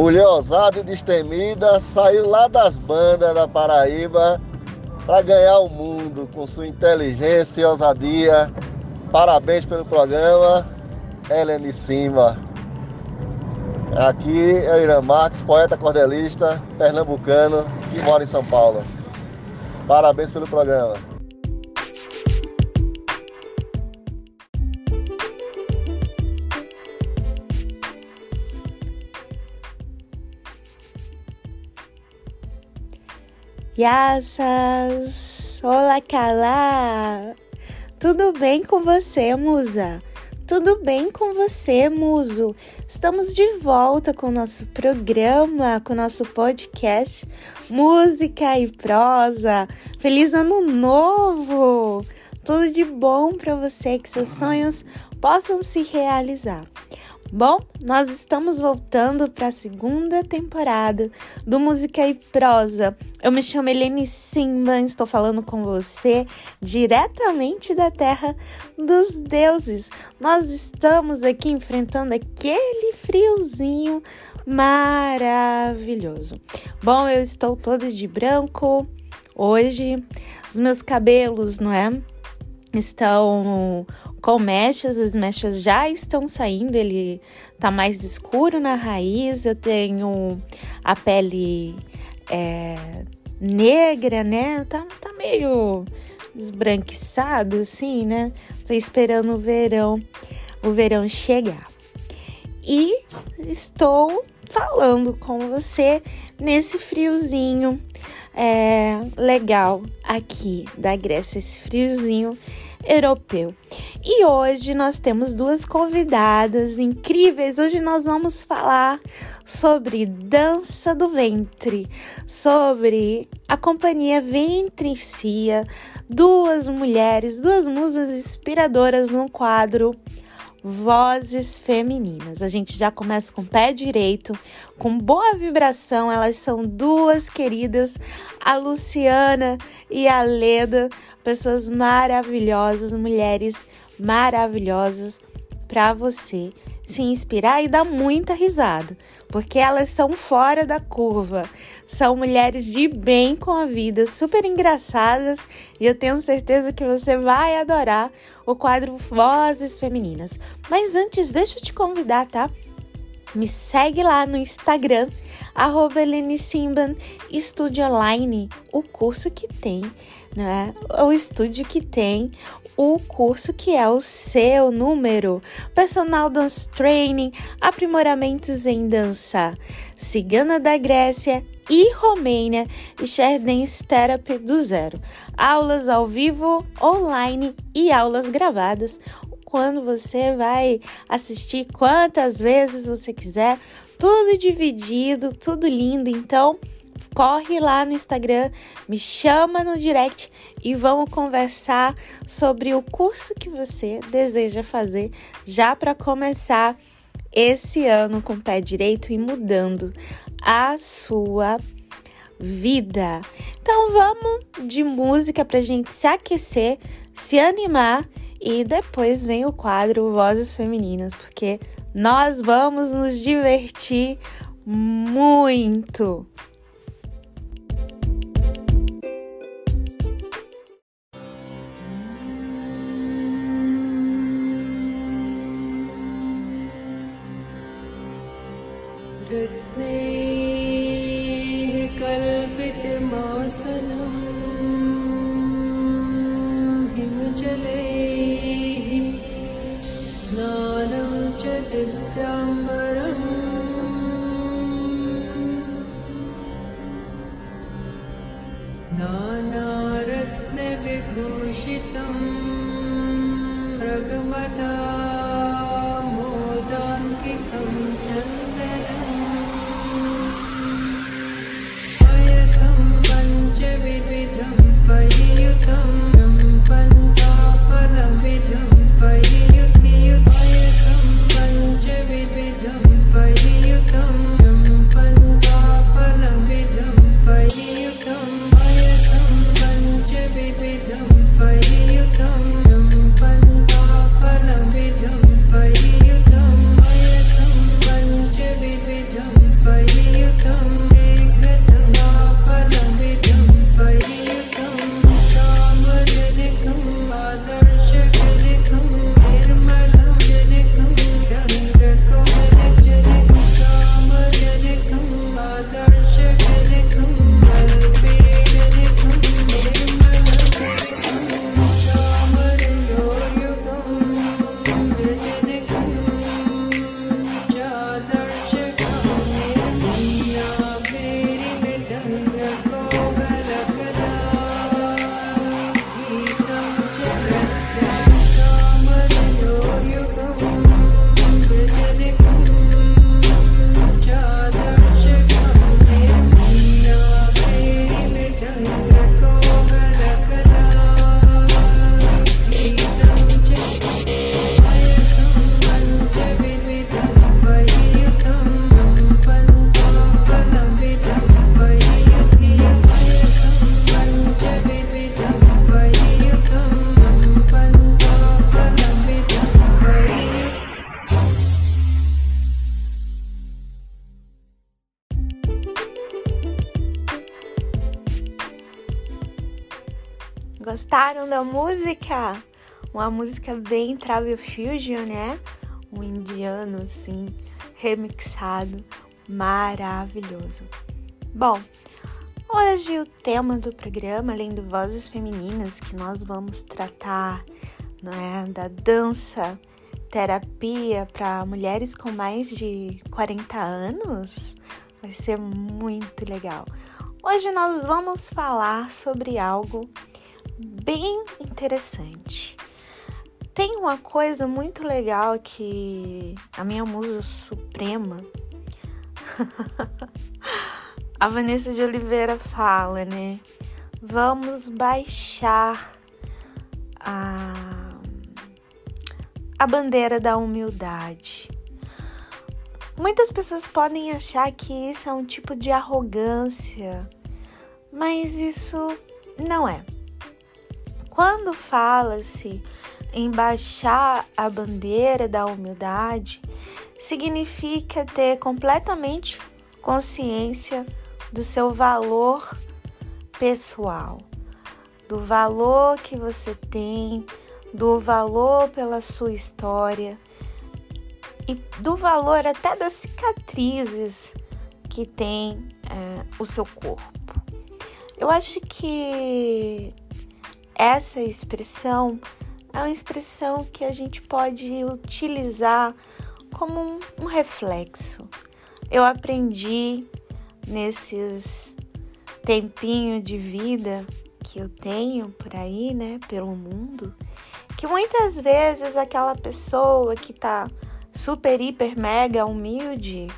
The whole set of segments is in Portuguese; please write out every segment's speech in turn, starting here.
Mulher ousada e destemida, saiu lá das bandas da Paraíba para ganhar o mundo com sua inteligência e ousadia. Parabéns pelo programa, Helene Simba. Aqui é o Irã Marques, poeta cordelista, pernambucano, que mora em São Paulo. Parabéns pelo programa. Yassas! Olá, Kala! Tudo bem com você, musa? Tudo bem com você, muso? Estamos de volta com o nosso programa, com o nosso podcast Música e Prosa. Feliz Ano Novo! Tudo de bom para você, que seus sonhos possam se realizar. Bom, nós estamos voltando para a segunda temporada do Música e Prosa. Eu me chamo Helene Simba, estou falando com você diretamente da terra dos deuses. Nós estamos aqui enfrentando aquele friozinho maravilhoso. Bom, eu estou toda de branco hoje, os meus cabelos, não é? Estão com mechas, as mechas já estão saindo, ele tá mais escuro na raiz, eu tenho a pele é, negra, né? Tá, tá meio esbranquiçado assim, né? Tô esperando o verão, o verão chegar. E estou falando com você nesse friozinho é, legal aqui da Grécia, esse friozinho europeu. E hoje nós temos duas convidadas incríveis. Hoje nós vamos falar sobre dança do ventre, sobre a companhia Ventricia, duas mulheres, duas musas inspiradoras no quadro Vozes Femininas. A gente já começa com o pé direito, com boa vibração. Elas são duas queridas, a Luciana e a Leda, pessoas maravilhosas, mulheres maravilhosas para você se inspirar e dar muita risada, porque elas são fora da curva. São mulheres de bem com a vida, super engraçadas, e eu tenho certeza que você vai adorar o quadro Vozes Femininas. Mas antes, deixa eu te convidar, tá? Me segue lá no Instagram, arroba Estúdio Online, o curso que tem né? O estúdio que tem o curso que é o seu número, personal dance training, aprimoramentos em dança, cigana da Grécia e Romênia e share dance therapy do zero, aulas ao vivo, online e aulas gravadas. Quando você vai assistir quantas vezes você quiser, tudo dividido, tudo lindo. Então, corre lá no Instagram, me chama no direct e vamos conversar sobre o curso que você deseja fazer já para começar esse ano com o pé direito e mudando a sua vida. Então vamos de música para gente se aquecer, se animar e depois vem o quadro Vozes Femininas, porque nós vamos nos divertir muito. Uma música bem Travel Fusion, né? Um indiano, assim, remixado, maravilhoso. Bom, hoje o tema do programa, além do Vozes Femininas, que nós vamos tratar né, da dança terapia para mulheres com mais de 40 anos, vai ser muito legal. Hoje nós vamos falar sobre algo bem interessante. Tem uma coisa muito legal que a minha musa suprema, a Vanessa de Oliveira, fala, né? Vamos baixar a, a bandeira da humildade. Muitas pessoas podem achar que isso é um tipo de arrogância, mas isso não é. Quando fala-se em baixar a bandeira da humildade, significa ter completamente consciência do seu valor pessoal, do valor que você tem, do valor pela sua história e do valor até das cicatrizes que tem é, o seu corpo. Eu acho que essa expressão é uma expressão que a gente pode utilizar como um, reflexo. Eu aprendi nesses tempinho de vida que eu tenho por aí, né, pelo mundo, que muitas vezes aquela pessoa que tá super, hiper, mega humilde,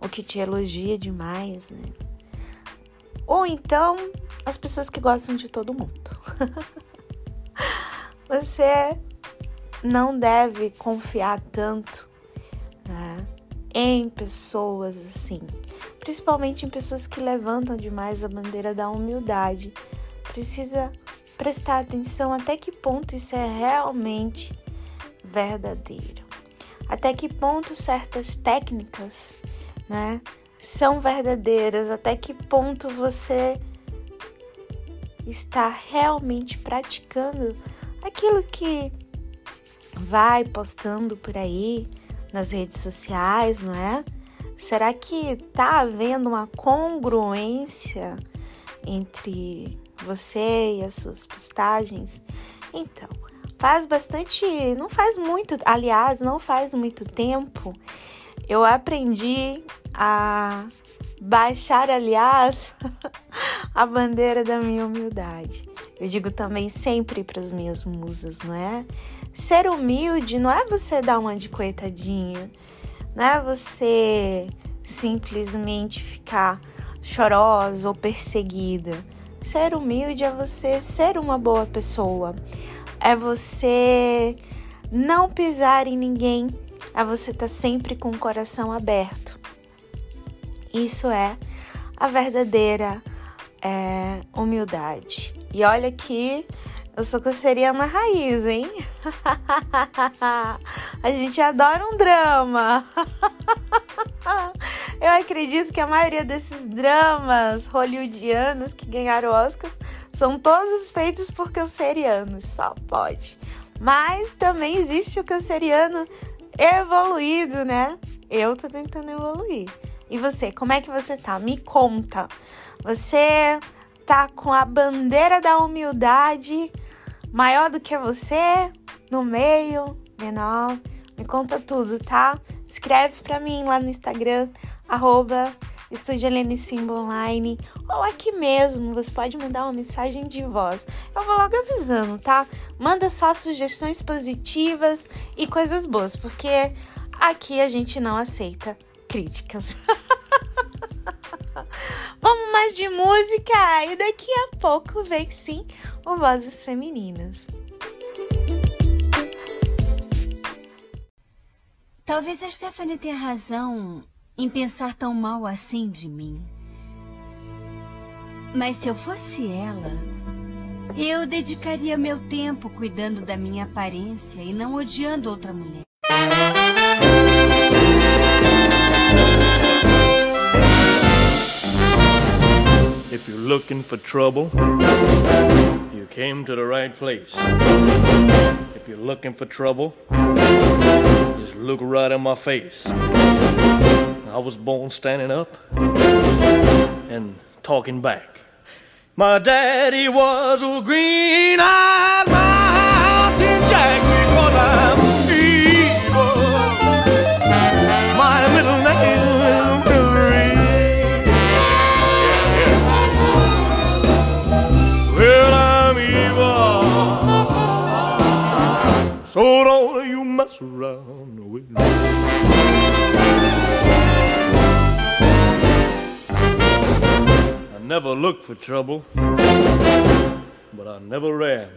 ou que te elogia demais, né? Ou então as pessoas que gostam de todo mundo. Você não deve confiar tanto né, em pessoas assim, principalmente em pessoas que levantam demais a bandeira da humildade. Precisa prestar atenção até que ponto isso é realmente verdadeiro. Até que ponto certas técnicas, né, são verdadeiras, até que ponto você está realmente praticando aquilo que vai postando por aí nas redes sociais, não é? Será que tá havendo uma congruência entre você e as suas postagens? Então, faz bastante, não faz muito, aliás, não faz muito tempo, eu aprendi a baixar, aliás, a bandeira da minha humildade. Eu digo também sempre para as minhas musas, não é? Ser humilde não é você dar uma de coitadinha, não é você simplesmente ficar chorosa ou perseguida. Ser humilde é você ser uma boa pessoa, é você não pisar em ninguém, é você estar tá sempre com o coração aberto. Isso é a verdadeira é, humildade. E olha que eu sou canceriana raiz, hein? a gente adora um drama. eu acredito que a maioria desses dramas hollywoodianos que ganharam Oscars são todos feitos por cancerianos, só pode. Mas também existe o canceriano evoluído, né? Eu tô tentando evoluir. E você, como é que você tá? Me conta. Você tá com a bandeira da humildade maior do que você? No meio? Menor? Me conta tudo, tá? Escreve pra mim lá no Instagram, arroba Estúdio Helene Online ou aqui mesmo, você pode mandar uma mensagem de voz. Eu vou logo avisando, tá? Manda só sugestões positivas e coisas boas, porque aqui a gente não aceita críticas. Vamos mais de música e daqui a pouco vem sim o Vozes Femininas. Talvez a Stephanie tenha razão em pensar tão mal assim de mim. Mas se eu fosse ela, eu dedicaria meu tempo cuidando da minha aparência e não odiando outra mulher. If you're looking for trouble, you came to the right place. If you're looking for trouble, just look right in my face. I was born standing up and talking back. My daddy was a green-eyed mountain So don't you mess around with me. I never looked for trouble, but I never ran.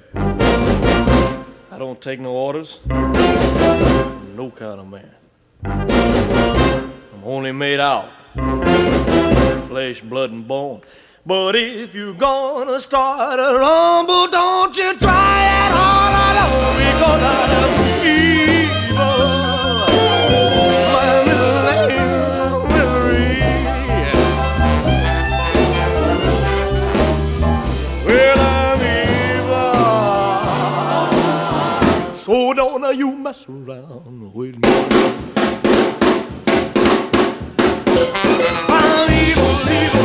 I don't take no orders, no kind of man. I'm only made out of flesh, blood, and bone. But if you're gonna start a rumble, don't you try it all alone Mary. Well, I'm evil. So don't you mess around with me. I'm evil, evil,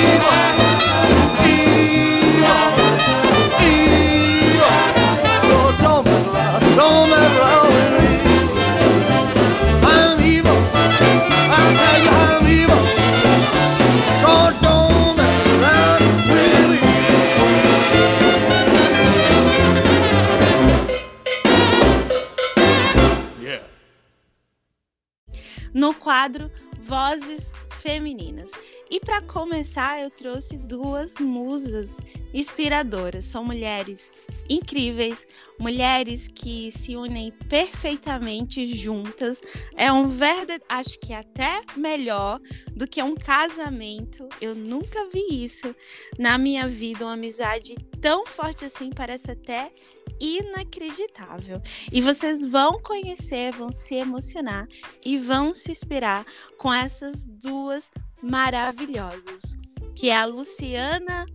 no quadro Vozes Femininas. E para começar, eu trouxe duas musas inspiradoras. São mulheres incríveis, mulheres que se unem perfeitamente juntas. É um verdadeiro, acho que até melhor do que um casamento. Eu nunca vi isso na minha vida, uma amizade tão forte assim, parece até inacreditável. E vocês vão conhecer, vão se emocionar e vão se inspirar com essas duas maravilhosas, que é a Luciana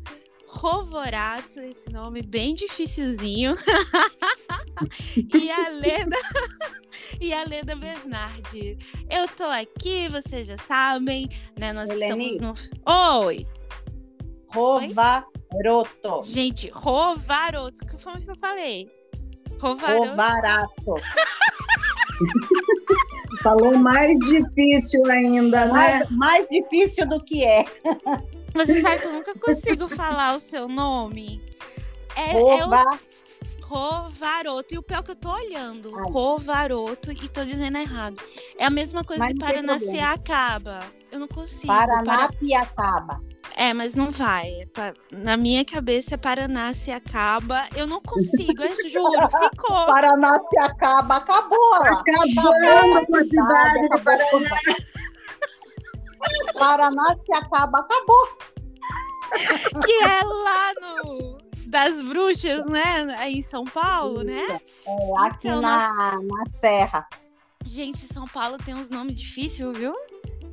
Rovorato, esse nome bem dificilzinho, e a Leda e a Leda Bernardi. Eu tô aqui, vocês já sabem, né? Nós Helene. estamos no Oi. Rovaroto. Gente, Rovaroto, que foi o que eu falei? Rovaroto. Rovarato. Falou mais difícil ainda, né? Mais, mais difícil do que é. Você sabe que eu nunca consigo falar o seu nome. É, é o Rova, Rovaroto. E o pior é que eu tô olhando. Ai. Rovaroto e tô dizendo errado. É a mesma coisa Mas de não tem Paranaceacaba. Eu não consigo. Paranapiacaba. É, mas não vai. Na minha cabeça é Paranaceacaba. Eu não consigo, eu juro. Ficou. Paranapiacaba acabou. lá. Acabando com a cidade de acabou. Paranapiacaba acabou. Que é lá no. Das bruxas, né? Aí em São Paulo, né? É, aqui Então, na, na Serra. Gente, São Paulo tem uns nomes difíceis, viu?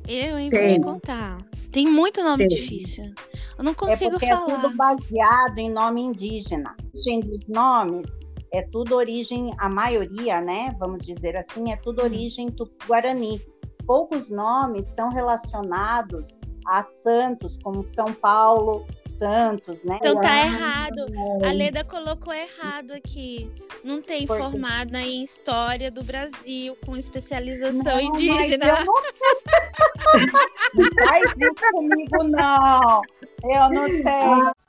Eu, hein, vou te Tem. contar. Tem muito nome Tem. difícil. Eu não É consigo porque é falar. tudo baseado em nome indígena. Origem dos nomes é tudo origem, a maioria, né? Vamos dizer assim, é tudo origem tupi-guarani. Poucos nomes são relacionados a santos, como São Paulo, Santos, né? Então tá errado. A Leda colocou errado aqui. Não tem Por quê? formada em História do Brasil, com especialização Não, indígena. não... não faz isso comigo, não. Eu não tenho.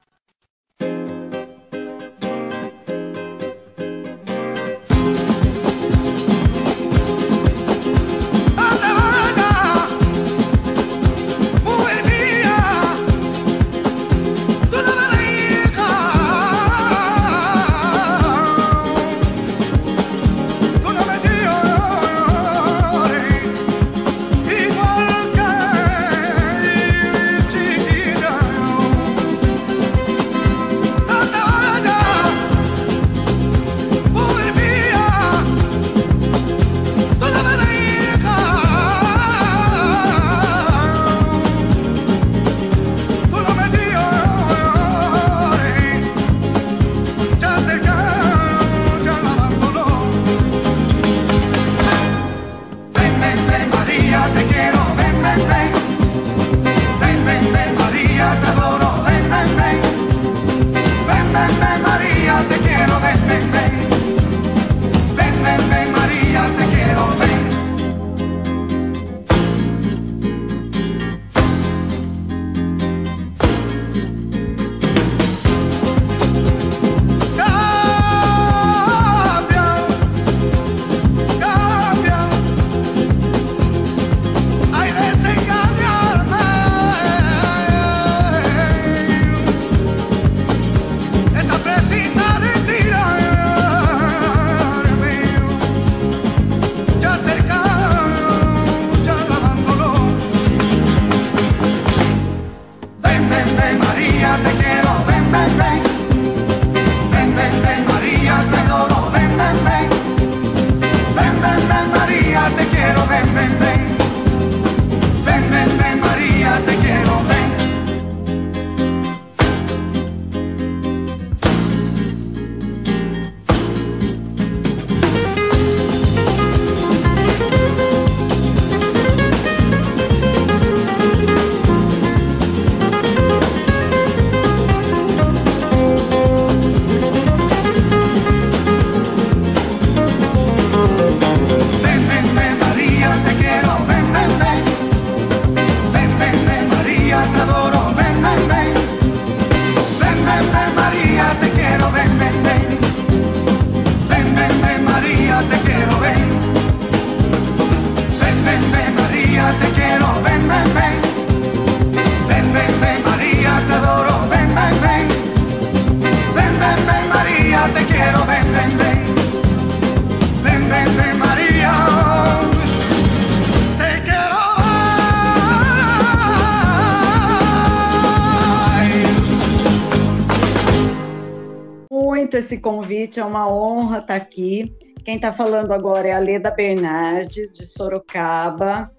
Muito esse convite, é uma honra estar aqui. Quem está falando agora é a Leda Bernardes, de Sorocaba.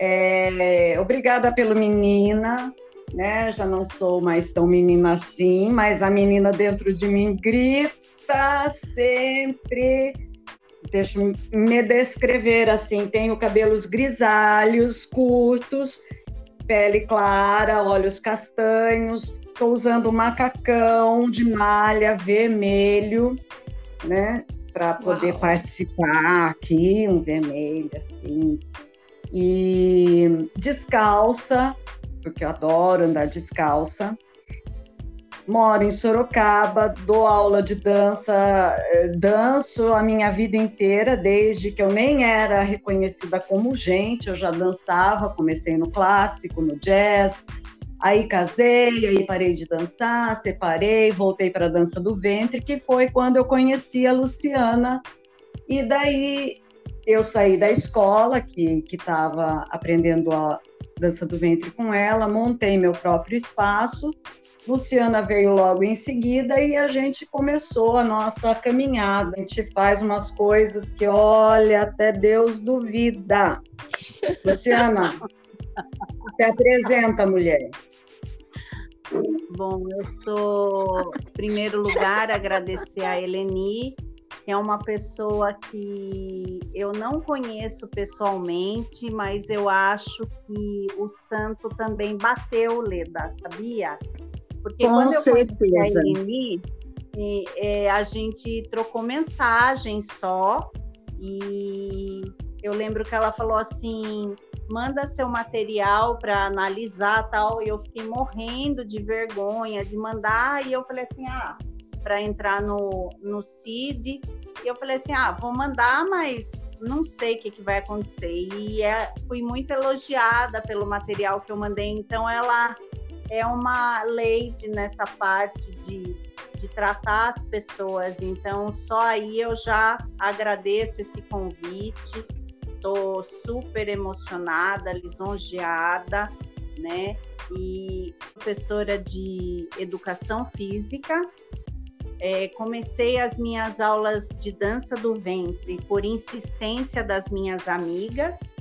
É, obrigada pelo menina, né? Já não sou mais tão menina assim, mas a menina dentro de mim grita sempre. Deixa eu me descrever assim: tenho cabelos grisalhos, curtos, pele clara, olhos castanhos, estou usando macacão de malha vermelho, né? Para poder Uau. participar aqui, um vermelho assim. E descalça, porque eu adoro andar descalça. Moro em Sorocaba, dou aula de dança, eh, danço a minha vida inteira, desde que eu nem era reconhecida como gente, eu já dançava, comecei no clássico, no jazz, Aí casei, aí parei de dançar, separei, voltei para a dança do ventre, que foi quando eu conheci a Luciana. E daí eu saí da escola, que estava aprendendo a dança do ventre com ela, montei meu próprio espaço. Luciana veio logo em seguida e a gente começou a nossa caminhada. A gente faz umas coisas que, olha, até Deus duvida. Luciana, se apresenta, mulher. Bom, eu sou, em primeiro lugar, agradecer a Eleni, que é uma pessoa que eu não conheço pessoalmente, mas eu acho que o santo também bateu, Leda, sabia? Porque Com quando eu certeza. conheci a Eleni, é, a gente trocou mensagem só, e eu lembro que ela falou assim: manda seu material para analisar tal. E eu fiquei morrendo de vergonha de mandar. E eu falei assim: ah, para entrar no, no CID. E eu falei assim: ah, vou mandar, mas não sei o que, que vai acontecer. E é, fui muito elogiada pelo material que eu mandei. Então, ela é uma lady nessa parte de, de tratar as pessoas. Então, só aí eu já agradeço esse convite estou super emocionada, lisonjeada, né? E professora de educação física. É, comecei as minhas aulas de dança do ventre por insistência das minhas amigas,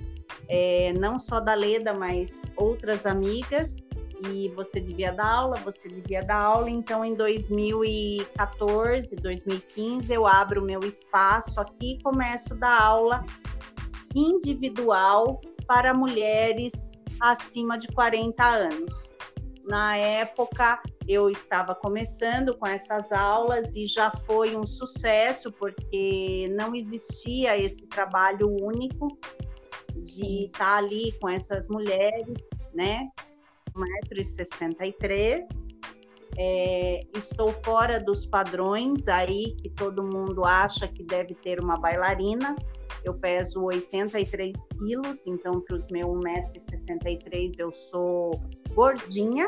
é, não só da Leda, mas outras amigas. E você devia dar aula, você devia dar aula. Então, em 2014, 2015, eu abro o meu espaço aqui e começo a dar aula individual para mulheres acima de 40 anos. Na época, eu estava começando com essas aulas e já foi um sucesso, porque não existia esse trabalho único de estar ali com essas mulheres, né? 1,63m. É, estou fora dos padrões aí que todo mundo acha que deve ter uma bailarina. Eu peso 83 quilos, então para os meus 1,63m eu sou gordinha.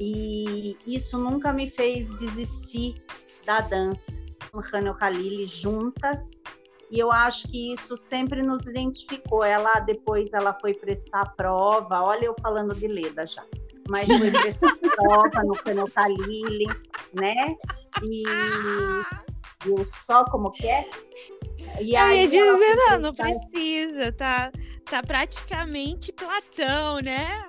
E isso nunca me fez desistir da dança. Hannah Khalili juntas. E eu acho que isso sempre nos identificou. Ela depois ela foi prestar prova. Olha eu falando de Leda já. Mas foi prestar prova no Hannah Khalili, né? E eu só como que é? E eu ia dizer, não, não precisa, tá, tá praticamente Platão, né?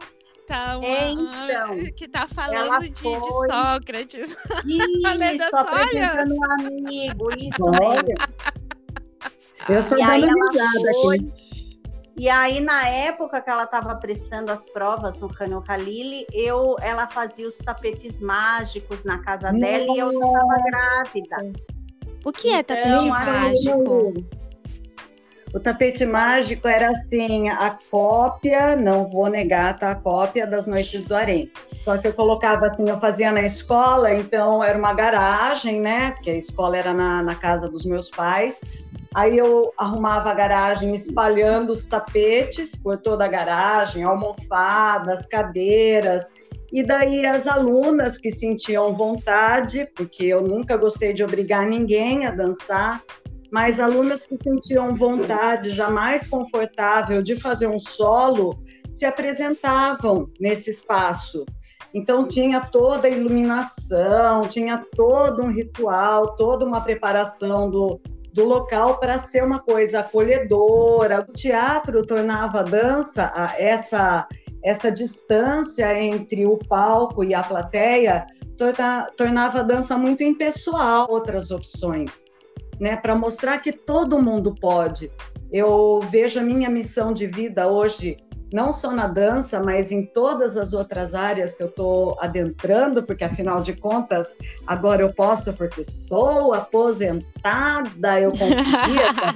Tá uma, então, que tá falando de, foi... de, Sócrates. Isso, só apresentando um amigo, isso Olha. Eu sou dando risada aqui. E aí, na época que ela estava prestando as provas no Canyon Khalili, eu, ela fazia os tapetes mágicos na casa dela e eu estava grávida. O que é então, tapete mágico? O tapete mágico era assim, a cópia, não vou negar, tá? A cópia das Noites do Harém. Só que eu colocava assim, eu fazia na escola, então era uma garagem, né? Porque a escola era na, na casa dos meus pais. Aí eu arrumava a garagem espalhando os tapetes por toda a garagem, almofadas, cadeiras. E daí as alunas que sentiam vontade, porque eu nunca gostei de obrigar ninguém a dançar, mas alunas que sentiam vontade, já mais confortável de fazer um solo, se apresentavam nesse espaço. Então tinha toda a iluminação, tinha todo um ritual, toda uma preparação do, do local para ser uma coisa acolhedora. O teatro tornava a dança, essa, essa distância entre o palco e a plateia, torna, tornava a dança muito impessoal. Outras opções, né, para mostrar que todo mundo pode. Eu vejo a minha missão de vida hoje não só na dança, mas em todas as outras áreas que eu estou adentrando, porque afinal de contas, agora eu posso, porque sou aposentada, eu consegui essa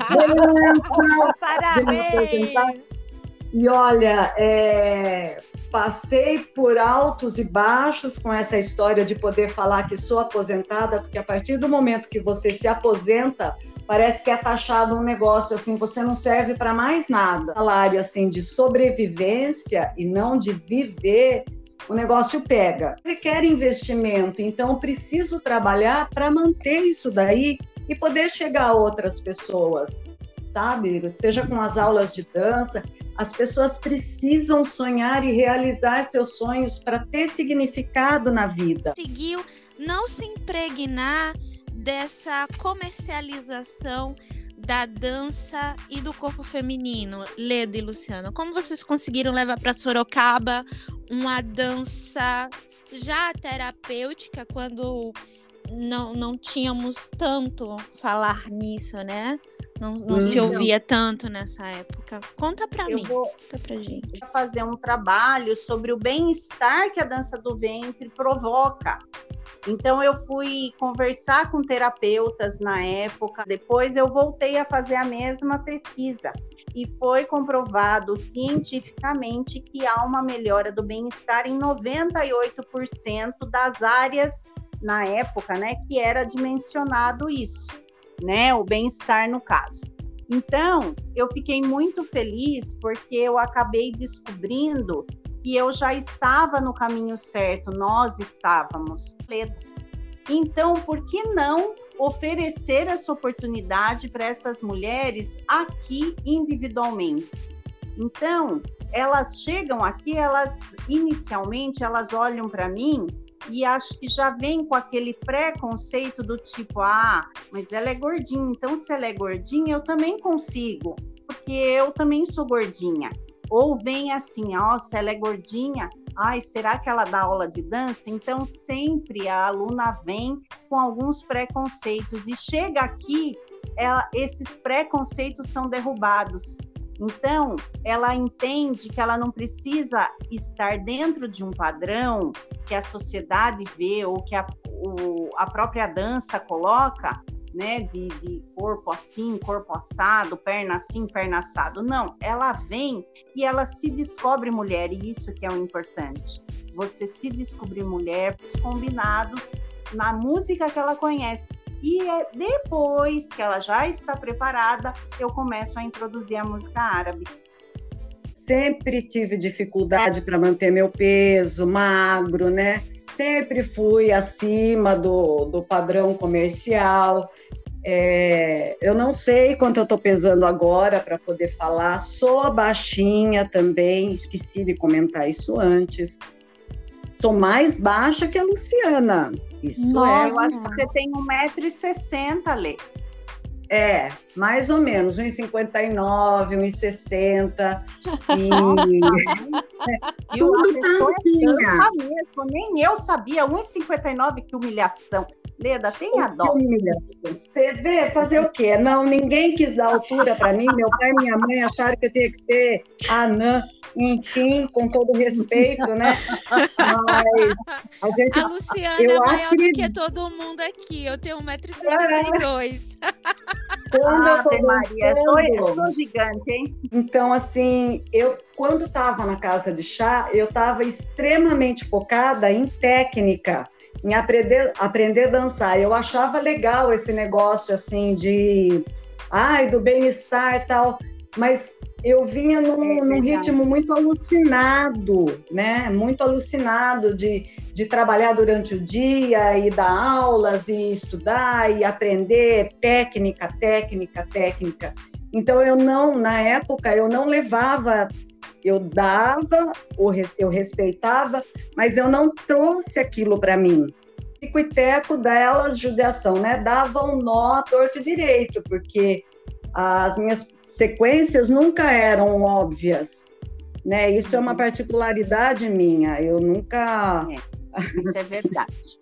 Parabéns! E olha, é, passei por altos e baixos com essa história de poder falar que sou aposentada, porque a partir do momento que você se aposenta, parece que é taxado um negócio assim, você não serve para mais nada. Salário assim de sobrevivência e não de viver, o negócio pega. Requer investimento, então preciso trabalhar para manter isso daí e poder chegar a outras pessoas, sabe? Seja com as aulas de dança, as pessoas precisam sonhar e realizar seus sonhos para ter significado na vida. Conseguiu não se impregnar dessa comercialização da dança e do corpo feminino, Leda e Luciano? Como vocês conseguiram levar para Sorocaba uma dança já terapêutica quando não, não tínhamos tanto falar nisso, né? Não, não hum, se ouvia tanto nessa época. Conta para mim. Vou Conta pra gente. fazer um trabalho sobre o bem-estar que a dança do ventre provoca então eu fui conversar com terapeutas na época, depois eu voltei a fazer a mesma pesquisa e foi comprovado cientificamente que há uma melhora do bem-estar em 98% das áreas na época, né, que era dimensionado isso, né, o bem-estar no caso. Então, eu fiquei muito feliz porque eu acabei descobrindo que eu já estava no caminho certo, nós estávamos. Então, por que não oferecer essa oportunidade para essas mulheres aqui individualmente? Então, elas chegam aqui, elas inicialmente elas olham para mim e acho que já vem com aquele preconceito do tipo, ah, mas ela é gordinha, então se ela é gordinha, eu também consigo, porque eu também sou gordinha. Ou vem assim, ó, se ela é gordinha, ai, será que ela dá aula de dança? Então, sempre a aluna vem com alguns preconceitos e chega aqui, ela, esses preconceitos são derrubados. Então, ela entende que ela não precisa estar dentro de um padrão que a sociedade vê ou que a, o, a própria dança coloca, né, de, de, corpo assim, corpo assado, perna assim, perna assado. Não, ela vem e ela se descobre mulher, e isso que é o importante. Você se descobrir mulher, os combinados na música que ela conhece. E é depois que ela já está preparada, eu começo a introduzir a música árabe. Sempre tive dificuldade para manter meu peso, magro, né? Sempre fui acima do, do padrão comercial. É, eu não sei quanto eu estou pesando agora para poder falar. Sou baixinha também, esqueci de comentar isso antes. Sou mais baixa que a Luciana. Isso Nossa. é. Eu acho que você tem 1,60m, Lê. É, mais ou menos, 1,59, 1,60. E... é, tudo tantinha. mesmo, nem eu sabia, 1,59, que humilhação. Leda, tem a dó. Você vê, fazer o quê? Não, ninguém quis dar altura para mim. Meu pai e minha mãe acharam que eu tinha que ser anã. Enfim, com todo respeito, né? Mas a gente. A Luciana eu é maior acredito. do que todo mundo aqui. Eu tenho 1,62m. É. Quando ah, eu tô Maria, sou, eu sou gigante, hein? Então, assim, eu quando estava na casa de chá, eu estava extremamente focada em técnica em aprender, aprender a dançar. Eu achava legal esse negócio assim de ai, do bem-estar tal, mas eu vinha num, é num, ritmo muito alucinado, né? Muito alucinado de, de trabalhar durante o dia e dar aulas e estudar e aprender técnica, técnica, técnica. Então eu não, na época, eu não levava Eu dava, eu respeitava, mas eu não trouxe aquilo para mim. Tico e teco delas, judiação, né? Dava um nó torto e direito, porque as minhas sequências nunca eram óbvias, né? Isso é uma uhum. particularidade minha. Eu nunca. É, isso é verdade.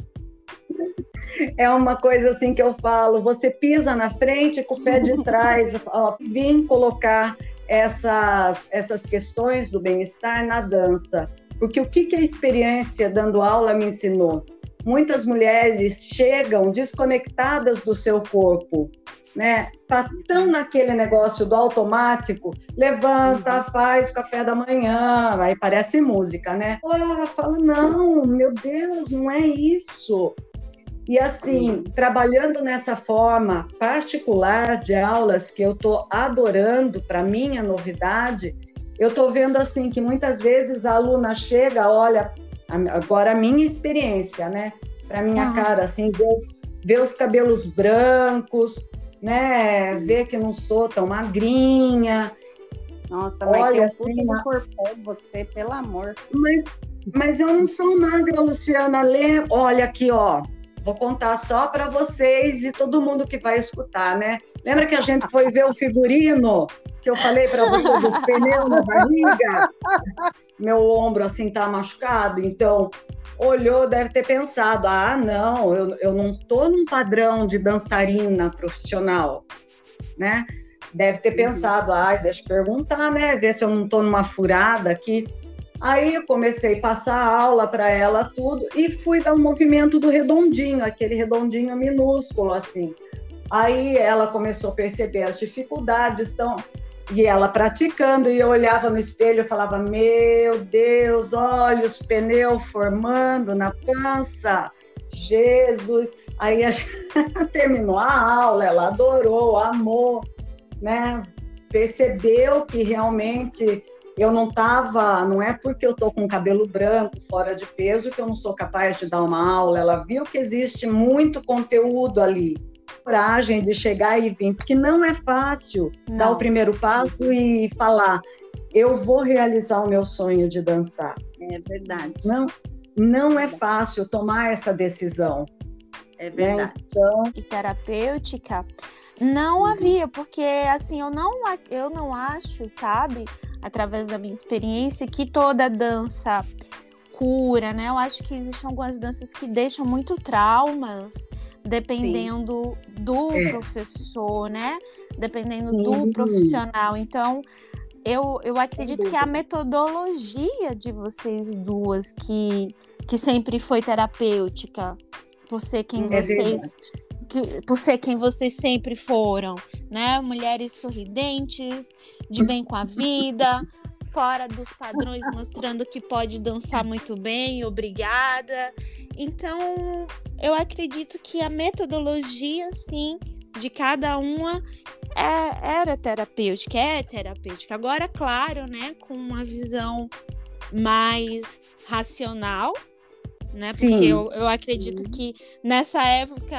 é uma coisa assim que eu falo, você pisa na frente com o pé de trás, ó, vim colocar essas, essas questões do bem-estar na dança. Porque o que, que a experiência dando aula me ensinou? Muitas mulheres chegam desconectadas do seu corpo, né? Tá tão naquele negócio do automático, levanta, uhum. faz café da manhã, aí parece música, né? Ela fala, não, meu Deus, não é isso. E assim, trabalhando nessa forma particular de aulas que eu estou adorando, para mim a novidade, eu estou vendo assim que muitas vezes a aluna chega, olha, agora a minha experiência, né? Para minha cara, assim, ver os, os cabelos brancos, né? Ver que não sou tão magrinha. Nossa, mas olha, tem um assim, você, pelo amor. Mas, mas eu não sou magra, Luciana. Lê, olha aqui, ó. Vou contar só para vocês e todo mundo que vai escutar, né? Lembra que a gente foi ver o figurino que eu falei para vocês dos pneus na barriga? Meu ombro assim tá machucado, então olhou, deve ter pensado: ah, não, eu, eu não tô num padrão de dançarina profissional, né? Deve ter uhum. pensado, ah, deixa eu perguntar, né? Ver se eu não tô numa furada aqui. Aí eu comecei a passar aula para ela tudo e fui dar um movimento do redondinho, aquele redondinho minúsculo assim. Aí ela começou a perceber as dificuldades, então, e ela praticando, e eu olhava no espelho e falava: Meu Deus, olha os pneus formando na pança, Jesus. Aí a... terminou a aula, ela adorou, amou, né? Percebeu que realmente eu não estava, não é porque eu estou com cabelo branco, fora de peso, que eu não sou capaz de dar uma aula. Ela viu que existe muito conteúdo ali. Coragem de chegar e vir, porque não é fácil não. dar o primeiro passo e falar: eu vou realizar o meu sonho de dançar. É verdade. Não, não é fácil tomar essa decisão. É verdade. Então... E terapêutica não havia, porque assim, eu não, eu não acho, sabe? através da minha experiência, que toda dança cura, né? Eu acho que existem algumas danças que deixam muito traumas, dependendo Sim. do é. professor, né? Dependendo Sim. do profissional. Então, eu, eu acredito que a metodologia de vocês duas, que, que sempre foi terapêutica, por ser quem é vocês. Que, por ser quem vocês sempre foram, né? Mulheres sorridentes, de bem com a vida, fora dos padrões, mostrando que pode dançar muito bem, obrigada. Então, eu acredito que a metodologia, sim, de cada uma é, era terapêutica, é terapêutica. Agora, claro, né, com uma visão mais racional, né? Porque eu, eu acredito que nessa época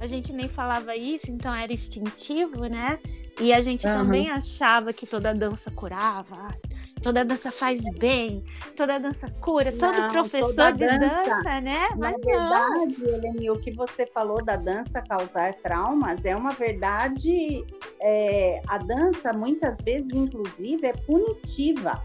a gente nem falava isso, então era instintivo, né? E a gente uhum. também achava que toda dança curava, toda dança faz bem, toda dança cura, não, todo professor de dança, dança, né? Mas Na verdade, Eleni, o que você falou da dança causar traumas é uma verdade. É, a dança, muitas vezes, inclusive, é punitiva.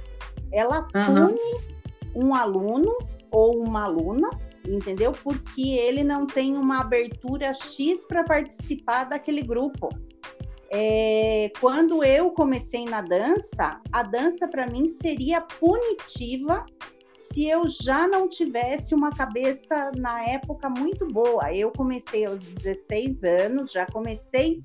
Ela uhum. pune um aluno ou uma aluna entendeu? Porque ele não tem uma abertura X para participar daquele grupo. É, quando eu comecei na dança, a dança para mim seria punitiva se eu já não tivesse uma cabeça na época muito boa. Eu comecei aos 16 anos, já comecei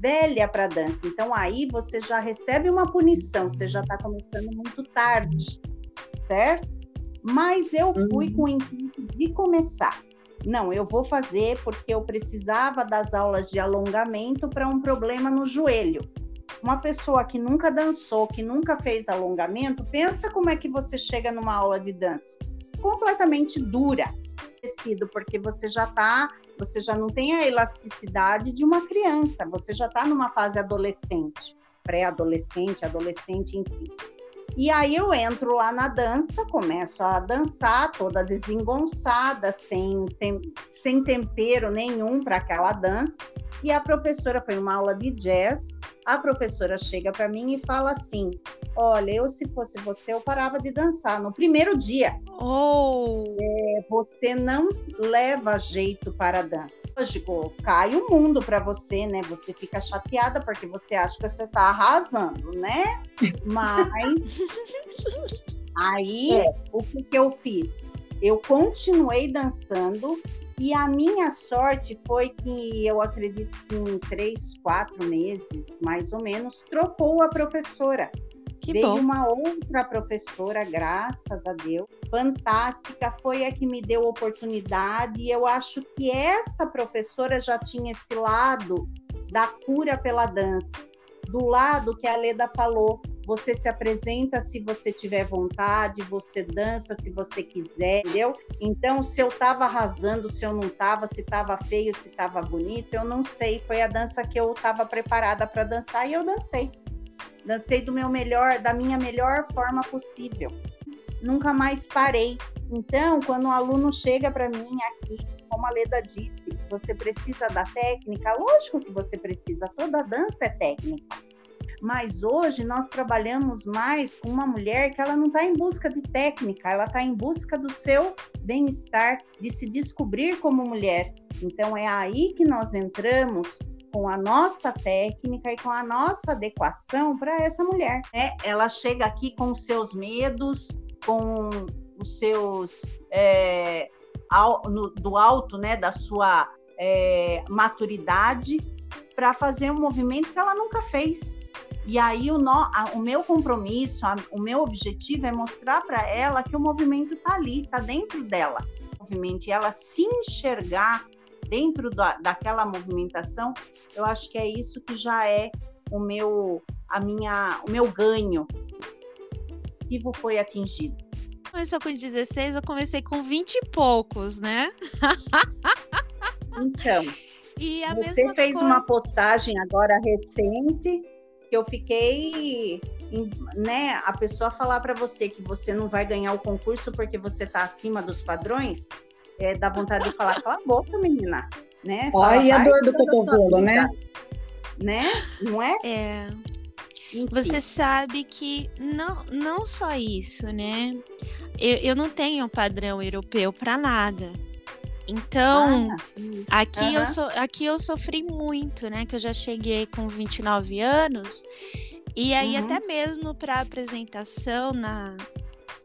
velha para dança. Então aí você já recebe uma punição, você já está começando muito tarde, certo? Mas eu fui com o intuito de começar. Não, eu vou fazer porque eu precisava das aulas de alongamento para um problema no joelho. Uma pessoa que nunca dançou, que nunca fez alongamento, pensa como é que você chega numa aula de dança. Completamente dura, tecido, porque você já tá, você já não tem a elasticidade de uma criança, você já está numa fase adolescente, pré-adolescente, adolescente, enfim. E aí eu entro lá na dança, começo a dançar, toda desengonçada, sem, tem, sem tempero nenhum para aquela dança. E a professora foi uma aula de jazz. A professora chega para mim e fala assim: Olha, eu se fosse você, eu parava de dançar no primeiro dia. Oh! É, você não leva jeito para a dança. Lógico, cai o mundo para você, né? Você fica chateada porque você acha que você está arrasando, né? Mas aí é. o que, que eu fiz? Eu continuei dançando e a minha sorte foi que eu acredito que em três, quatro meses, mais ou menos, trocou a professora. Que Veio bom. uma outra professora, graças a Deus, fantástica, foi a que me deu oportunidade. E eu acho que essa professora já tinha esse lado da cura pela dança, do lado que a Leda falou. Você se apresenta se você tiver vontade, você dança se você quiser, entendeu? Então, se eu estava arrasando, se eu não estava, se estava feio, se estava bonito, eu não sei. Foi a dança que eu estava preparada para dançar e eu dancei dancei do meu melhor, da minha melhor forma possível. Nunca mais parei. Então, quando o um aluno chega para mim aqui, como a Leda disse, você precisa da técnica, lógico que você precisa, toda dança é técnica. Mas hoje nós trabalhamos mais com uma mulher que ela não está em busca de técnica, ela está em busca do seu bem-estar, de se descobrir como mulher. Então é aí que nós entramos com a nossa técnica e com a nossa adequação para essa mulher. Né? Ela chega aqui com seus medos, com os seus é, ao, no, do alto, né, da sua é, maturidade, para fazer um movimento que ela nunca fez. E aí o, no, a, o meu compromisso, a, o meu objetivo é mostrar para ela que o movimento está ali, está dentro dela. O movimento, e ela se enxergar dentro da, daquela movimentação, eu acho que é isso que já é o meu, a minha, o meu ganho. O objetivo foi atingido. Começou com 16, eu comecei com 20 e poucos, né? Então, você fez coisa... uma postagem agora recente que eu fiquei, né, a pessoa falar para você que você não vai ganhar o concurso porque você está acima dos padrões, é, dá vontade de falar, cala a boca, menina. Né? Olha a dor do cotovelo, né? Né? Não é? É. Enfim. Você sabe que não, não só isso, né? Eu, eu não tenho padrão europeu para nada. Então, ah, aqui, uh -huh. eu so, aqui eu sofri muito, né? Que eu já cheguei com 29 anos. E aí, uhum. até mesmo para apresentação na,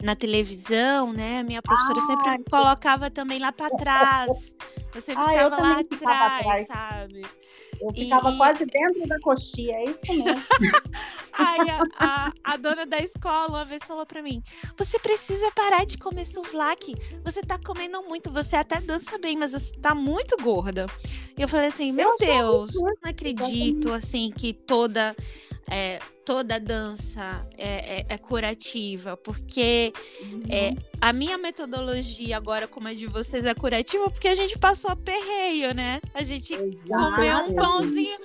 na televisão, né? Minha professora ah, sempre me colocava também lá para trás. Eu sempre ah, ficava eu lá atrás, atrás, sabe? Eu ficava e... quase dentro da coxinha, é isso mesmo. Aí a, a, a, dona da escola uma vez falou para mim: Você precisa parar de comer souvlaki. Você tá comendo muito. Você até dança bem, mas você tá muito gorda. E eu falei assim: Meu eu Deus, não acredito assim que toda é, toda dança é, é, é curativa, porque uhum. é, a minha metodologia agora, como a de vocês, é curativa porque a gente passou perreio, né? A gente Exato. comeu um pãozinho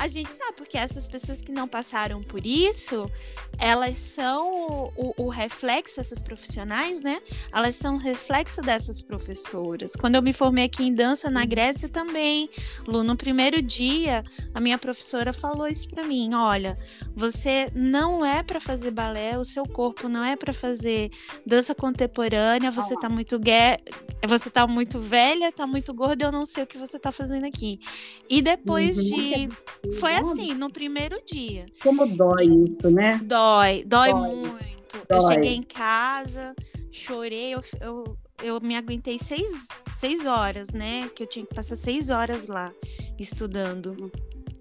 a gente sabe, porque essas pessoas que não passaram por isso, elas são o, o, reflexo, essas profissionais, né? Elas são reflexo dessas professoras. Quando eu me formei aqui em dança na Grécia também, Lu, no primeiro dia, a minha professora falou isso para mim: olha, você não é para fazer balé, o seu corpo não é para fazer dança contemporânea, você tá muito você tá muito velha, tá muito gorda, eu não sei o que você tá fazendo aqui. E depois uhum. de foi assim, no primeiro dia. Como dói isso, né? Dói, dói, dói. muito. Dói. Eu cheguei em casa, chorei, eu, eu, eu me aguentei seis, seis horas, né? Que eu tinha que passar seis horas lá estudando.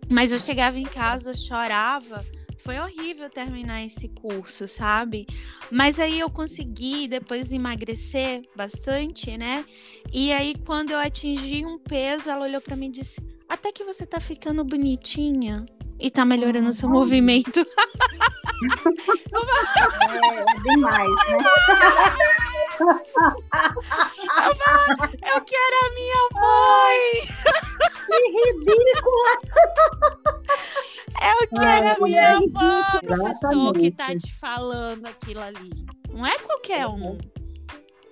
Mas eu chegava em casa, chorava. Foi horrível terminar esse curso, sabe? Mas aí eu consegui depois emagrecer bastante, né? E aí quando eu atingi um peso, ela olhou para mim e disse: até que você tá ficando bonitinha e tá melhorando o seu movimento. é, é demais, né? Eu, falo, eu quero a minha mãe! Que ridícula! É o que era minha avó, professor, que tá te falando aquilo ali. Não é qualquer um.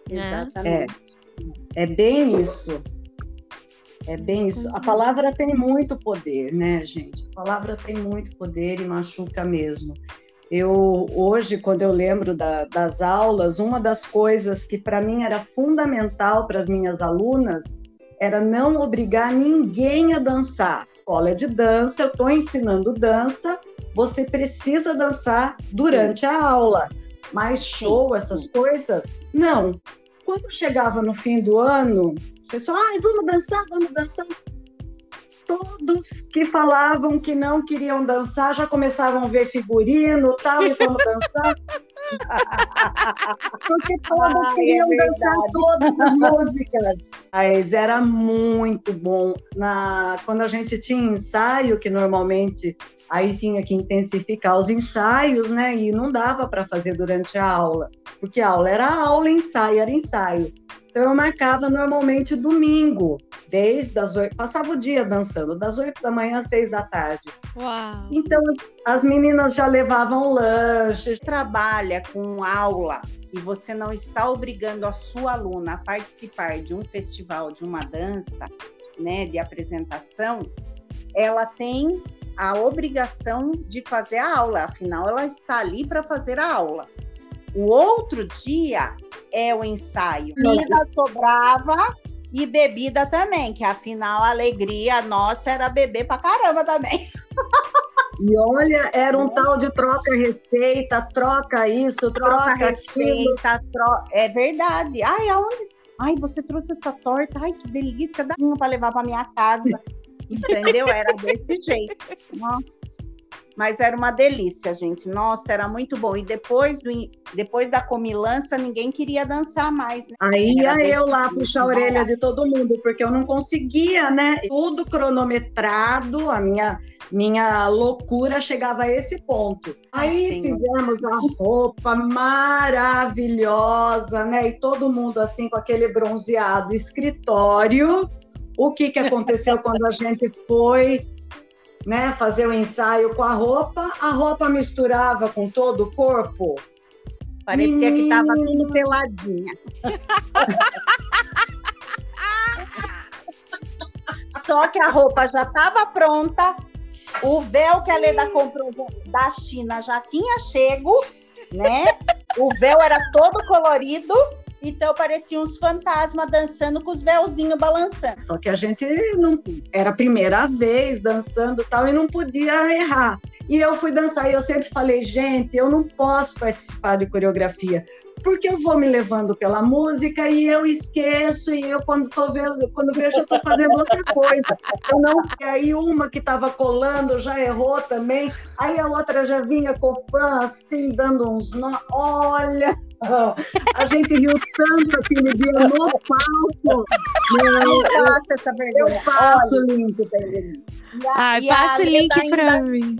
Né? Exatamente. É, é bem isso. É bem isso. A palavra tem muito poder, né, gente? A palavra tem muito poder e machuca mesmo. Eu hoje, quando eu lembro da, das aulas, uma das coisas que para mim era fundamental para as minhas alunas era não obrigar ninguém a dançar. Escola de dança, eu estou ensinando dança, você precisa dançar durante a aula. Mas show, essas coisas, não. Quando chegava no fim do ano, pessoal, ai, vamos dançar, vamos dançar. Todos que falavam que não queriam dançar já começavam a ver figurino tal, e vamos dançar. Porque todos ai, queriam é dançar todas as músicas. Mas era muito bom. Na, quando a gente tinha ensaio, que normalmente aí tinha que intensificar os ensaios, né? E não dava para fazer durante a aula, porque a aula era aula, ensaio era ensaio. Então eu marcava normalmente domingo, desde as oito, passava o dia dançando, das oito da manhã às seis da tarde. Uau. Então as, as meninas já levavam lanche. Trabalha com aula e você não está obrigando a sua aluna a participar de um festival, de uma dança, né, de apresentação, ela tem a obrigação de fazer a aula, afinal ela está ali para fazer a aula. O outro dia é o ensaio. Comida sobrava e bebida também, que afinal a alegria nossa era beber pra caramba também. E olha, era um tal de troca receita, troca isso, troca, troca receita, tro... é verdade. Ai, aonde? Ai, você trouxe essa torta, ai que delícia, dá para levar para minha casa. Entendeu? Era desse jeito. Nossa. Mas era uma delícia, gente. Nossa, era muito bom. E depois, do, depois da comilança, ninguém queria dançar mais. Né? Aí ia eu lá puxar a orelha de todo mundo, porque eu não conseguia, né? Tudo cronometrado, a minha, minha loucura chegava a esse ponto. Aí Sim. fizemos a roupa maravilhosa, né? E todo mundo assim com aquele bronzeado escritório. O que, que aconteceu quando a gente foi né, fazer o ensaio com a roupa, a roupa misturava com todo o corpo. Parecia que estava tudo peladinha. Só que a roupa já estava pronta, o véu que a Leda comprou da China já tinha chego, né? O véu era todo colorido então parecia uns fantasmas dançando com os véuzinhos balançando. Só que a gente não era a primeira vez dançando tal e não podia errar. E eu fui dançar e eu sempre falei, gente, eu não posso participar de coreografia, porque eu vou me levando pela música e eu esqueço e eu quando tô vendo, quando vejo eu tô fazendo outra coisa. Eu não, aí uma que estava colando já errou também, aí a outra já vinha cofã assim dando uns nó. Olha, a gente riu tanto aquele dia no palco. Não, eu, essa eu faço o link Ai, passa o link para mim.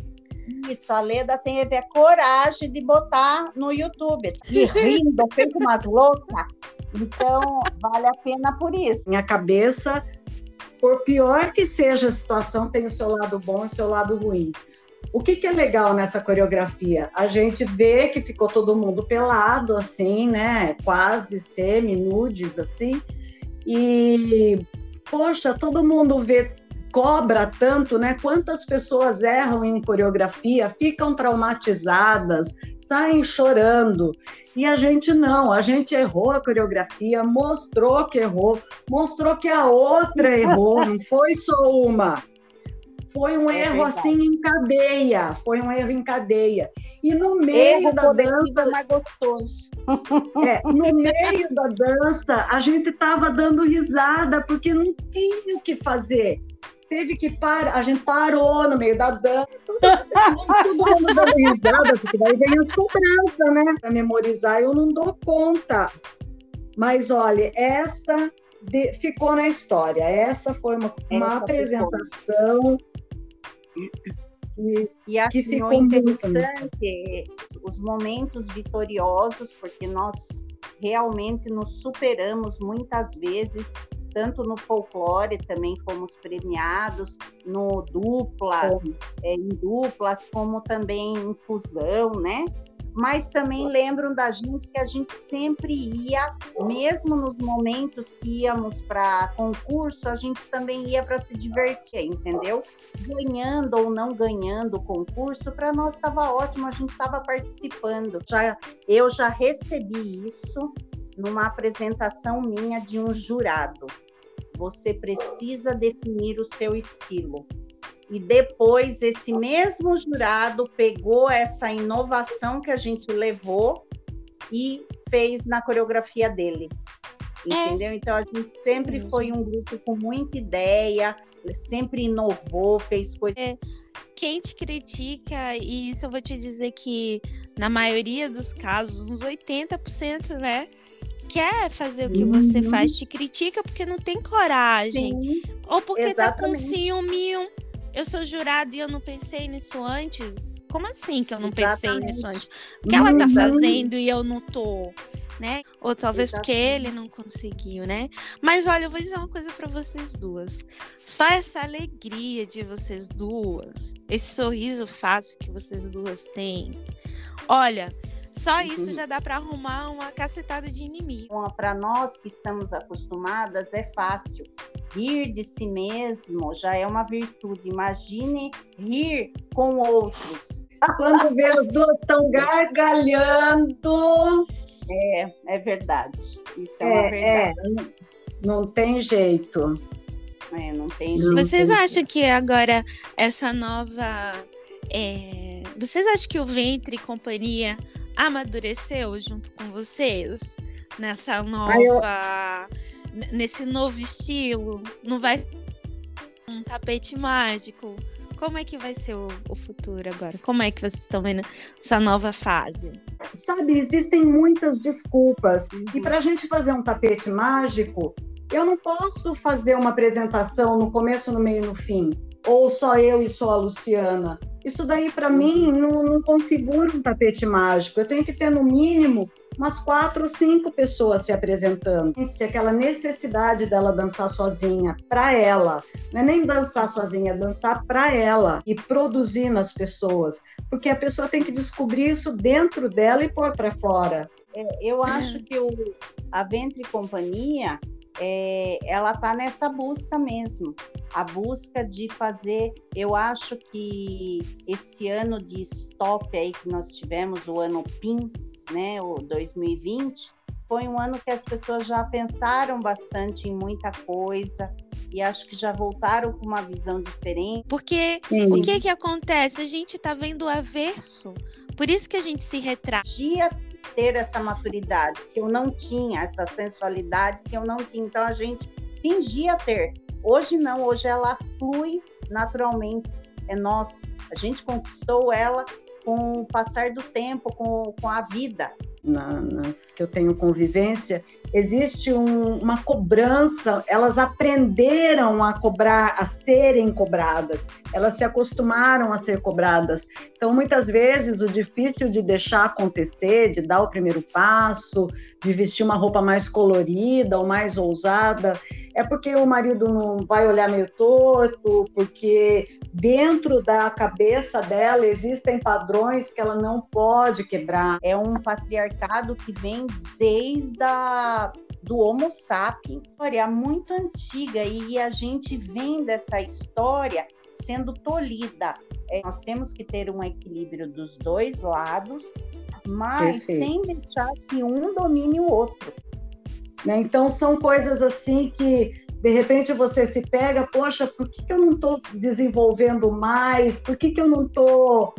Isso, a Leda teve a coragem de botar no YouTube. E rindo, feito umas loucas. Então, vale a pena por isso. Minha cabeça, por pior que seja a situação, tem o seu lado bom e o seu lado ruim. O que, que, é legal nessa coreografia? A gente vê que ficou todo mundo pelado, assim, né? Quase semi-nudes, assim. E, poxa, todo mundo vê, cobra tanto, né? Quantas pessoas erram em coreografia, ficam traumatizadas, saem chorando. E a gente não, a gente errou a coreografia, mostrou que errou, mostrou que a outra errou, não foi só uma. Foi um é erro verdade. assim em cadeia, foi um erro em cadeia. E no meio erro da dança, mais gostoso. É, no meio da dança, a gente estava dando risada porque não tinha o que fazer. Teve que parar, a gente parou no meio da dança, todo, mundo dando risada, porque daí vem as cobranças, né? Para memorizar, eu não dou conta. Mas olha, essa de, ficou na história. Essa foi uma, uma apresentação e, e assim, que ficou interessante os momentos vitoriosos, porque nós realmente nos superamos muitas vezes, tanto no folclore também fomos premiados, no duplas, é, em duplas, como também em fusão, né? Mas também lembram da gente que a gente sempre ia, mesmo nos momentos que íamos para concurso, a gente também ia para se divertir, entendeu? Ganhando ou não ganhando o concurso, para nós estava ótimo, a gente estava participando. Já, eu já recebi isso numa apresentação minha de um jurado. Você precisa definir o seu estilo e depois esse mesmo jurado pegou essa inovação que a gente levou e fez na coreografia dele. É. Entendeu? É. Então a gente sempre Sim. foi um grupo com muita ideia, sempre inovou, fez coisas. É. Quem te critica, e isso eu vou te dizer que na maioria dos casos, uns 80%, né? Quer fazer o que uhum. você faz, te critica porque não tem coragem. Sim, ou porque exatamente. tá com ciúme eu sou jurada e eu não pensei nisso antes? Como assim que eu não Exatamente. pensei nisso antes? O que ela tá uhum. fazendo e eu não tô? Né? Ou talvez Exatamente. porque ele não conseguiu, né? Mas olha, eu vou dizer uma coisa para vocês duas. Só essa alegria de vocês duas, esse sorriso fácil que vocês duas têm. Olha, só isso já dá para arrumar uma cacetada de inimigo. Para nós que estamos acostumadas, é fácil. Rir de si mesmo já é uma virtude. Imagine rir com outros. Quando vê as duas estão gargalhando. É, é verdade. Isso é, é uma verdade. É, não tem jeito. É, não tem jeito. Vocês acham que agora essa nova. É... Vocês acham que o Ventre e companhia amadureceu junto com vocês nessa nova, eu... nesse novo estilo? Não vai um tapete mágico? Como é que vai ser o, o futuro agora? Como é que vocês estão vendo essa nova fase? Sabe, existem muitas desculpas. Uhum. E para a gente fazer um tapete mágico, eu não posso fazer uma apresentação no começo, no meio e no fim. Ou só eu e só a Luciana. Isso daí, para mim, não, não configura um tapete mágico. Eu tenho que ter, no mínimo, umas quatro ou cinco pessoas se apresentando. Se aquela necessidade dela dançar sozinha para ela, não é nem dançar sozinha, é dançar para ela e produzir nas pessoas, porque a pessoa tem que descobrir isso dentro dela e pôr para fora. É, eu acho que o, a Ventre Companhia é, ela está nessa busca mesmo, a busca de fazer. Eu acho que esse ano de stop aí que nós tivemos, o ano PIN, né, o 2020, foi um ano que as pessoas já pensaram bastante em muita coisa e acho que já voltaram com uma visão diferente. Porque Sim. o que que acontece? A gente está vendo o averso. Por isso que a gente se retrata ter essa maturidade, que eu não tinha, essa sensualidade que eu não tinha. Então a gente fingia ter. Hoje não, hoje ela flui naturalmente. É nós. A gente conquistou ela com o passar do tempo, com, com a vida na, nas que eu tenho convivência, existe um, uma cobrança, elas aprenderam a cobrar, a serem cobradas, elas se acostumaram a ser cobradas. Então, muitas vezes, o difícil de deixar acontecer, de dar o primeiro passo, de vestir uma roupa mais colorida ou mais ousada, é porque o marido não vai olhar meio torto, porque dentro da cabeça dela existem padrões que ela não pode quebrar. É um patriarcado que vem desde a do Homo sapiens, história muito antiga e a gente vem dessa história sendo tolhida. É, nós temos que ter um equilíbrio dos dois lados mas Perfeito. sem deixar que um domine o outro. Né? Então são coisas assim que de repente você se pega, poxa, por que, que eu não estou desenvolvendo mais? Por que, que eu não estou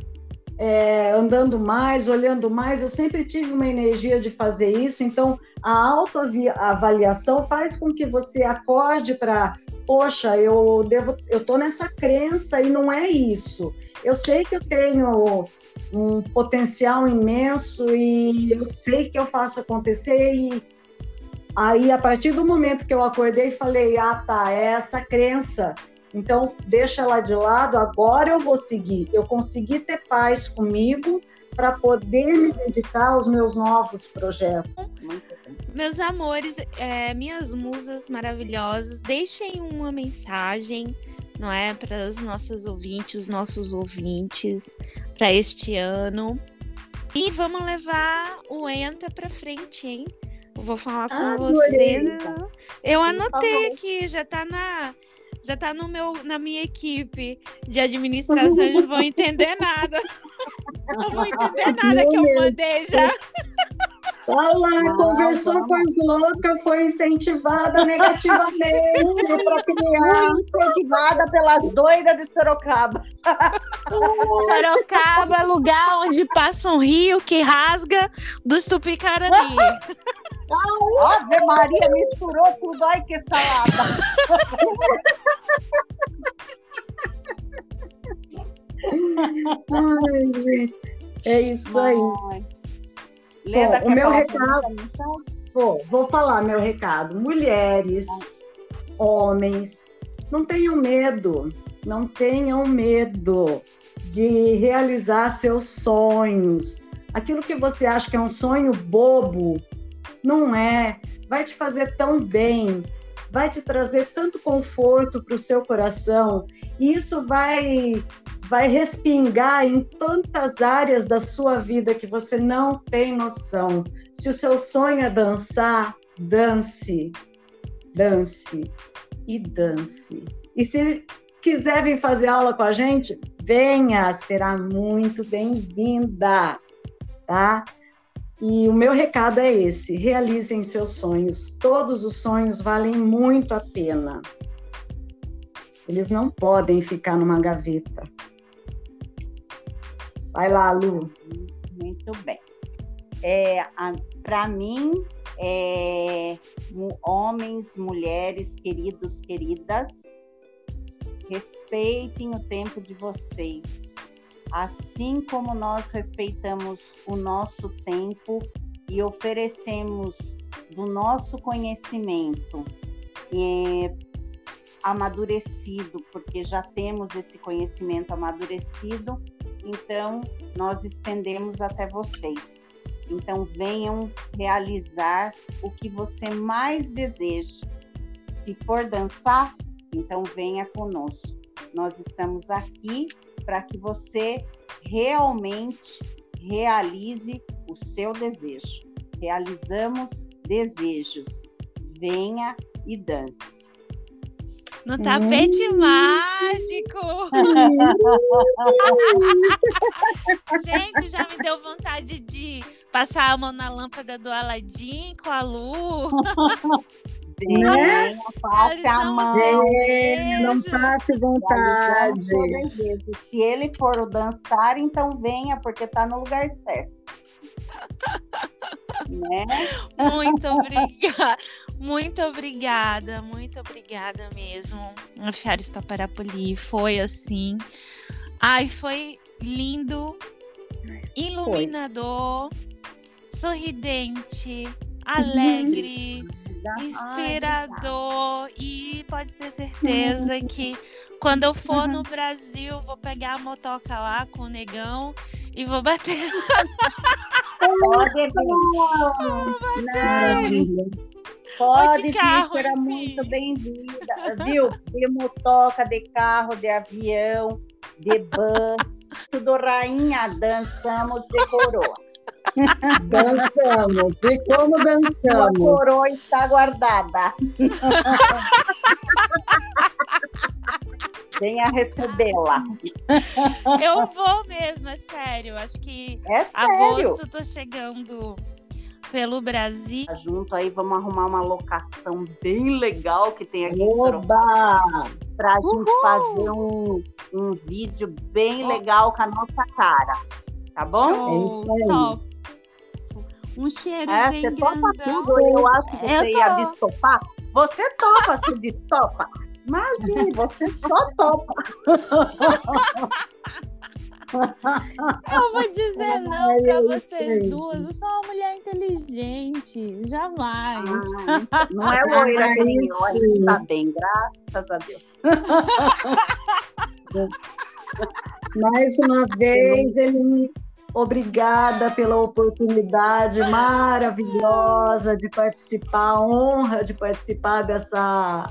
é, andando mais, olhando mais? Eu sempre tive uma energia de fazer isso, então a autoavaliação faz com que você acorde para, poxa, eu devo, eu estou nessa crença e não é isso. Eu sei que eu tenho um potencial imenso e eu sei que eu faço acontecer e aí a partir do momento que eu acordei falei ah tá é essa crença então deixa ela de lado agora eu vou seguir eu consegui ter paz comigo para poder me dedicar aos meus novos projetos Meus amores, é, minhas musas maravilhosas, deixem uma mensagem, não é, para os nossos ouvintes, os nossos ouvintes, para este ano. E vamos levar o Enta para frente, hein? Eu vou falar com Ah, vocês. adorei. Eu anotei aqui, já tá na já tá no meu na minha equipe de administração, eles não vão entender nada. Não vão entender nada que eu mandei já. Olha lá, Ah, conversou com vamos. as loucas, foi incentivada negativamente para criar. Incentivada pelas doidas de Sorocaba. Sorocaba, lugar onde passa um rio que rasga dos Tupi-Carani. Ave Maria, misturou tudo. Ai, que salada. Ai, gente, é isso aí. Ai. Leda, Bom, o meu recado-? Bom, vou falar meu recado. Mulheres, homens, não tenham medo, não tenham medo de realizar seus sonhos. Aquilo que você acha que é um sonho bobo, não é. Vai te fazer tão bem, vai te trazer tanto conforto para o seu coração. E isso vai vai respingar em tantas áreas da sua vida que você não tem noção. Se o seu sonho é dançar, dance, dance e dance. E se quiser vir fazer aula com a gente, venha, será muito bem-vinda, tá? E o meu recado é esse: realizem seus sonhos. Todos os sonhos valem muito a pena. Eles não podem ficar numa gaveta. Vai lá, Lu. Muito bem. É, Para mim, é, homens, mulheres, queridos, queridas, respeitem o tempo de vocês. Assim como nós respeitamos o nosso tempo e oferecemos do nosso conhecimento é, amadurecido, porque já temos esse conhecimento amadurecido, então nós estendemos até vocês. Então venham realizar o que você mais deseja. Se for dançar, então venha conosco. Nós estamos aqui para que você realmente realize o seu desejo. Realizamos desejos. Venha e dance. No tapete mágico. Gente, já me deu vontade de passar a mão na lâmpada do Aladim com a Lu. Né? passe a Realizar um mão. É, não passe vontade. Se ele for o dançar, então venha, porque está no lugar certo. né? Muito obrigada. Muito obrigada, muito obrigada mesmo. A Fiara está Parapoli foi assim. Ai, foi lindo, iluminador, sorridente, alegre, inspirador e pode ter certeza que quando eu for no Brasil, vou pegar a motoca lá com o negão e vou bater. Pode vir. Maravilha. Pode de carro, será enfim. muito bem-vinda. Viu? De motoca, de carro, de avião, de bus. Tudo rainha, dançamos de coroa. Dançamos. E como Sua dançamos? coroa está guardada. Venha recebê-la. Eu vou mesmo, é sério. Acho que É sério. agosto tô chegando pelo Brasil. Tá Junto aí, vamos arrumar uma locação bem legal que tem aqui em. Oba! Pra gente fazer um, um vídeo bem legal com a nossa cara. Tá bom? Show, isso aí. top. Um cheiro É, bem você topa grandão. tudo, eu acho que Eu você ia tô. destopar. Você topa se destopa. Imagine, você só topa. Eu vou dizer não Ai, pra eu vocês duas. Eu sou uma mulher inteligente. Jamais. Ah, não é loira que nem eu, a gente tá bem, graças a Deus. Mais uma vez, ele me, Obrigada pela oportunidade maravilhosa de participar, honra de participar dessa,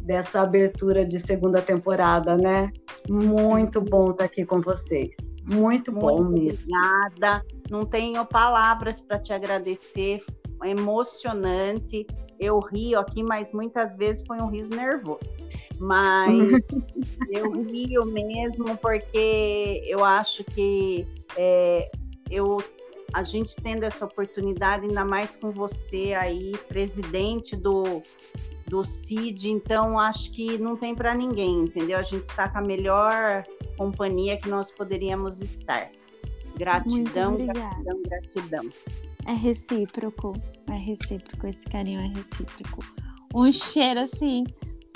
dessa abertura de segunda temporada, né? Muito bom estar aqui com vocês. Muito, Muito bom mesmo. Obrigada. Não tenho palavras para te agradecer. É emocionante. Eu rio aqui, mas muitas vezes foi um riso nervoso. Mas eu rio mesmo porque eu acho que é, eu a gente tendo essa oportunidade, ainda mais com você aí, presidente do, do CID, então acho que não tem para ninguém, entendeu? A gente está com a melhor companhia que nós poderíamos estar. Gratidão, gratidão, gratidão. É recíproco, é recíproco, esse carinho é recíproco. Um cheiro assim,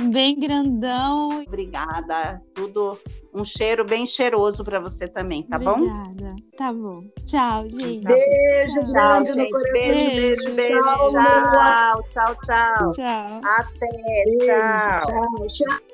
bem grandão. Obrigada, tudo um cheiro bem cheiroso para você também, tá Obrigada. bom? Obrigada. Tá bom. Tchau, gente. Beijo tchau, grande gente. no coração. Beijo, beijo, beijo. Tchau, tchau, tchau. Tchau. Até, Beijo, tchau. tchau. tchau.